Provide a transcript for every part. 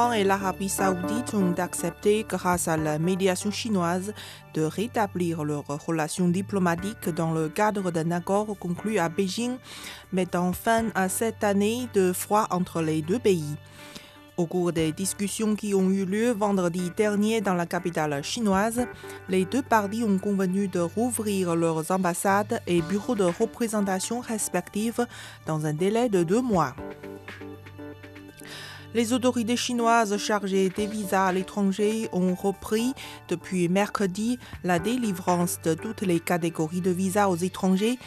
Et l'Arabie saoudite ont accepté, grâce à la médiation chinoise, de rétablir leurs relations diplomatiques dans le cadre d'un accord conclu à Beijing, mettant fin à cette année de froid entre les deux pays. Au cours des discussions qui ont eu lieu vendredi dernier dans la capitale chinoise, les deux parties ont convenu de rouvrir leurs ambassades et bureaux de représentation respectifs dans un délai de deux mois. Les autorités chinoises chargées des visas à l'étranger ont repris depuis mercredi la délivrance de toutes les catégories de visas aux étrangers,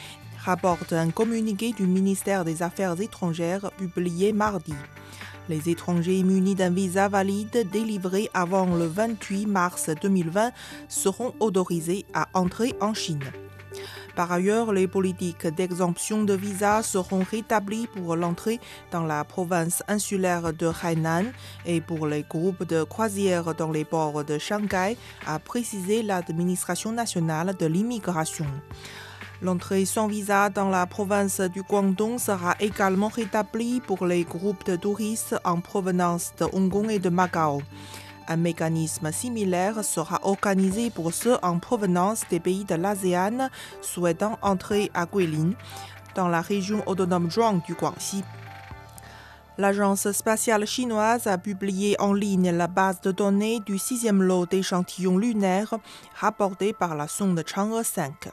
rapporte un communiqué du ministère des Affaires étrangères publié mardi. Les étrangers munis d'un visa valide délivré avant le 28 mars 2020 seront autorisés à entrer en Chine. Par ailleurs, les politiques d'exemption de visa seront rétablies pour l'entrée dans la province insulaire de Hainan et pour les groupes de croisières dans les ports de Shanghai, a précisé l'administration nationale de l'immigration. L'entrée sans visa dans la province du Guangdong sera également rétablie pour les groupes de touristes en provenance de Hong Kong et de Macao. Un mécanisme similaire sera organisé pour ceux en provenance des pays de l'ASEAN souhaitant entrer à Guilin, dans la région autonome Zhuang du Guangxi. L'agence spatiale chinoise a publié en ligne la base de données du sixième lot d'échantillons lunaires rapportés par la sonde Chang'e 5.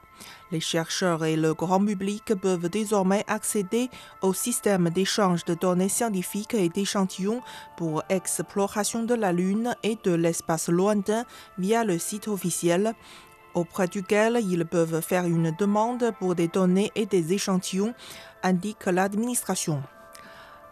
Les chercheurs et le grand public peuvent désormais accéder au système d'échange de données scientifiques et d'échantillons pour exploration de la Lune et de l'espace lointain via le site officiel, auprès duquel ils peuvent faire une demande pour des données et des échantillons, indique l'administration.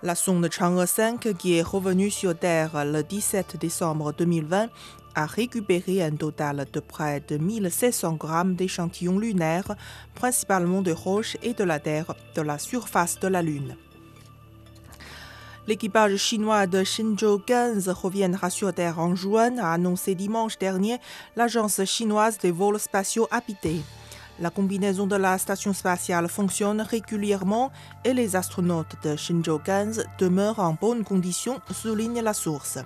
La sonde Chang'e 5, qui est revenue sur Terre le 17 décembre 2020, a récupéré un total de près de 1600 grammes d'échantillons lunaires, principalement de roches et de la Terre, de la surface de la Lune. L'équipage chinois de Shenzhou 15 reviendra sur Terre en juin, a annoncé dimanche dernier l'agence chinoise des vols spatiaux habités. La combinaison de la station spatiale fonctionne régulièrement et les astronautes de Shenzhou 15 demeurent en bonne condition, souligne la source.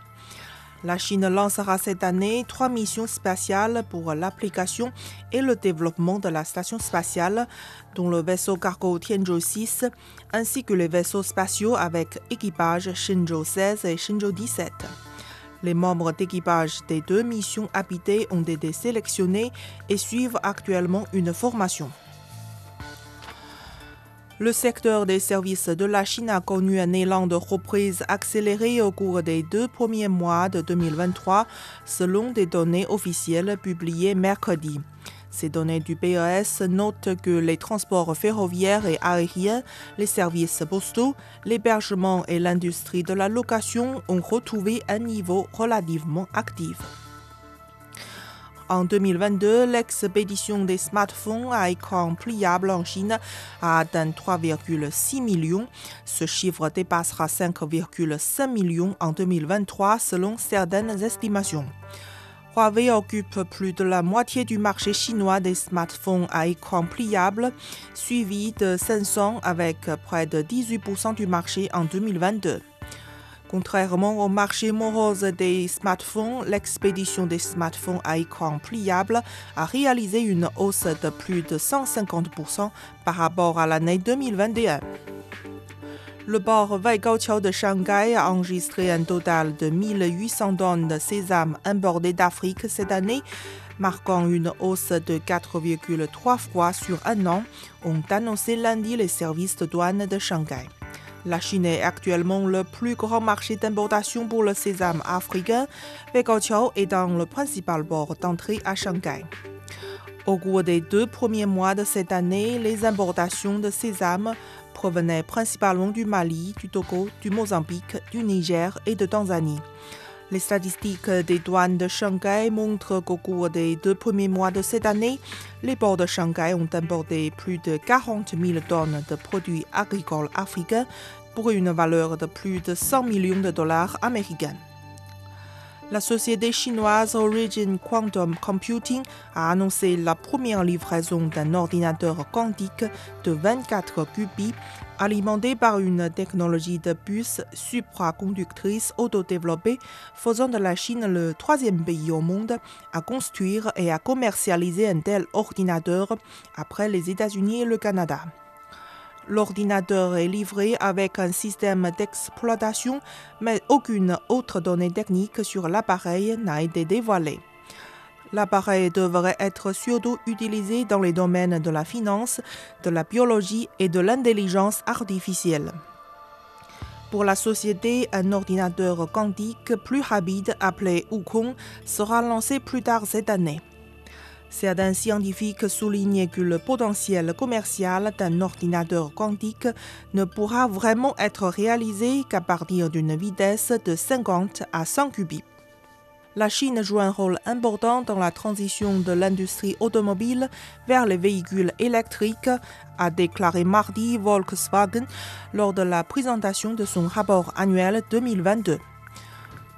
La Chine lancera cette année trois missions spatiales pour l'application et le développement de la station spatiale, dont le vaisseau cargo Tianzhou 6, ainsi que les vaisseaux spatiaux avec équipage Shenzhou 16 et Shenzhou 17. Les membres d'équipage des deux missions habitées ont été sélectionnés et suivent actuellement une formation. Le secteur des services de la Chine a connu un élan de reprise accéléré au cours des deux premiers mois de 2023, selon des données officielles publiées mercredi. Ces données du PES notent que les transports ferroviaires et aériens, les services postaux, l'hébergement et l'industrie de la location ont retrouvé un niveau relativement actif. En 2022, l'expédition des smartphones à écran pliable en Chine a atteint 3,6 millions. Ce chiffre dépassera 5,5 millions en 2023 selon certaines estimations. Huawei occupe plus de la moitié du marché chinois des smartphones à écran pliable, suivi de Samsung avec près de 18% du marché en 2022. Contrairement au marché morose des smartphones, l'expédition des smartphones à écran pliable a réalisé une hausse de plus de 150% par rapport à l'année 2021. Le port Waigaoqiao de Shanghai a enregistré un total de 1800 tonnes de sésame importées d'Afrique cette année, marquant une hausse de 4,3 fois sur un an, ont annoncé lundi les services de douane de Shanghai. La Chine est actuellement le plus grand marché d'importation pour le sésame africain, Waigaoqiao étant le principal port d'entrée à Shanghai. Au cours des deux premiers mois de cette année, les importations de sésame provenaient principalement du Mali, du Togo, du Mozambique, du Niger et de Tanzanie. Les statistiques des douanes de Shanghai montrent qu'au cours des deux premiers mois de cette année, les ports de Shanghai ont importé plus de 40 000 tonnes de produits agricoles africains pour une valeur de plus de 100 millions de dollars américains. La société chinoise Origin Quantum Computing a annoncé la première livraison d'un ordinateur quantique de 24 qubits alimenté par une technologie de puce supraconductrice autodéveloppée, faisant de la Chine le troisième pays au monde à construire et à commercialiser un tel ordinateur après les États-Unis et le Canada. L'ordinateur est livré avec un système d'exploitation, mais aucune autre donnée technique sur l'appareil n'a été dévoilée. L'appareil devrait être surtout utilisé dans les domaines de la finance, de la biologie et de l'intelligence artificielle. Pour la société, un ordinateur quantique plus rapide appelé Wukong sera lancé plus tard cette année. Certains scientifiques soulignent que le potentiel commercial d'un ordinateur quantique ne pourra vraiment être réalisé qu'à partir d'une vitesse de 50 à 100 qubits. La Chine joue un rôle important dans la transition de l'industrie automobile vers les véhicules électriques, a déclaré mardi Volkswagen lors de la présentation de son rapport annuel 2022.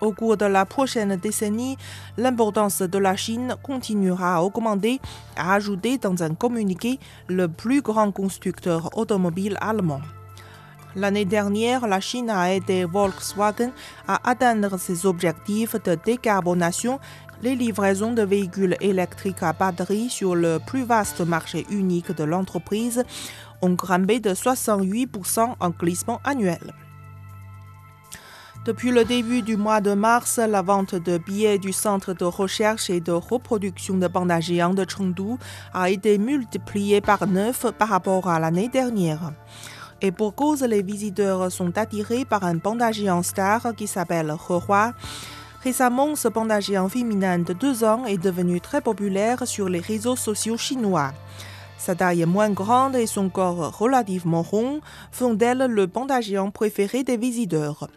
Au cours de la prochaine décennie, l'importance de la Chine continuera à augmenter, a ajouté dans un communiqué le plus grand constructeur automobile allemand. L'année dernière, la Chine a aidé Volkswagen à atteindre ses objectifs de décarbonation. Les livraisons de véhicules électriques à batterie sur le plus vaste marché unique de l'entreprise ont grimpé de 68% en glissement annuel. Depuis le début du mois de mars, la vente de billets du Centre de recherche et de reproduction de pandas géants de Chengdu a été multipliée par neuf par rapport à l'année dernière. Et pour cause, les visiteurs sont attirés par un panda géant star qui s'appelle Hehua. Récemment, ce panda géant féminin de deux ans est devenu très populaire sur les réseaux sociaux chinois. Sa taille moins grande et son corps relativement rond font d'elle le panda géant préféré des visiteurs.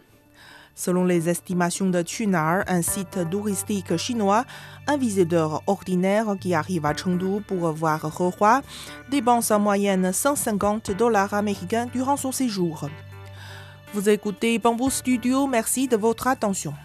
Selon les estimations de Tunar, un site touristique chinois, un visiteur ordinaire qui arrive à Chengdu pour voir Rehua dépense en moyenne 150 dollars américains durant son séjour. Vous écoutez Bamboo Studio, merci de votre attention.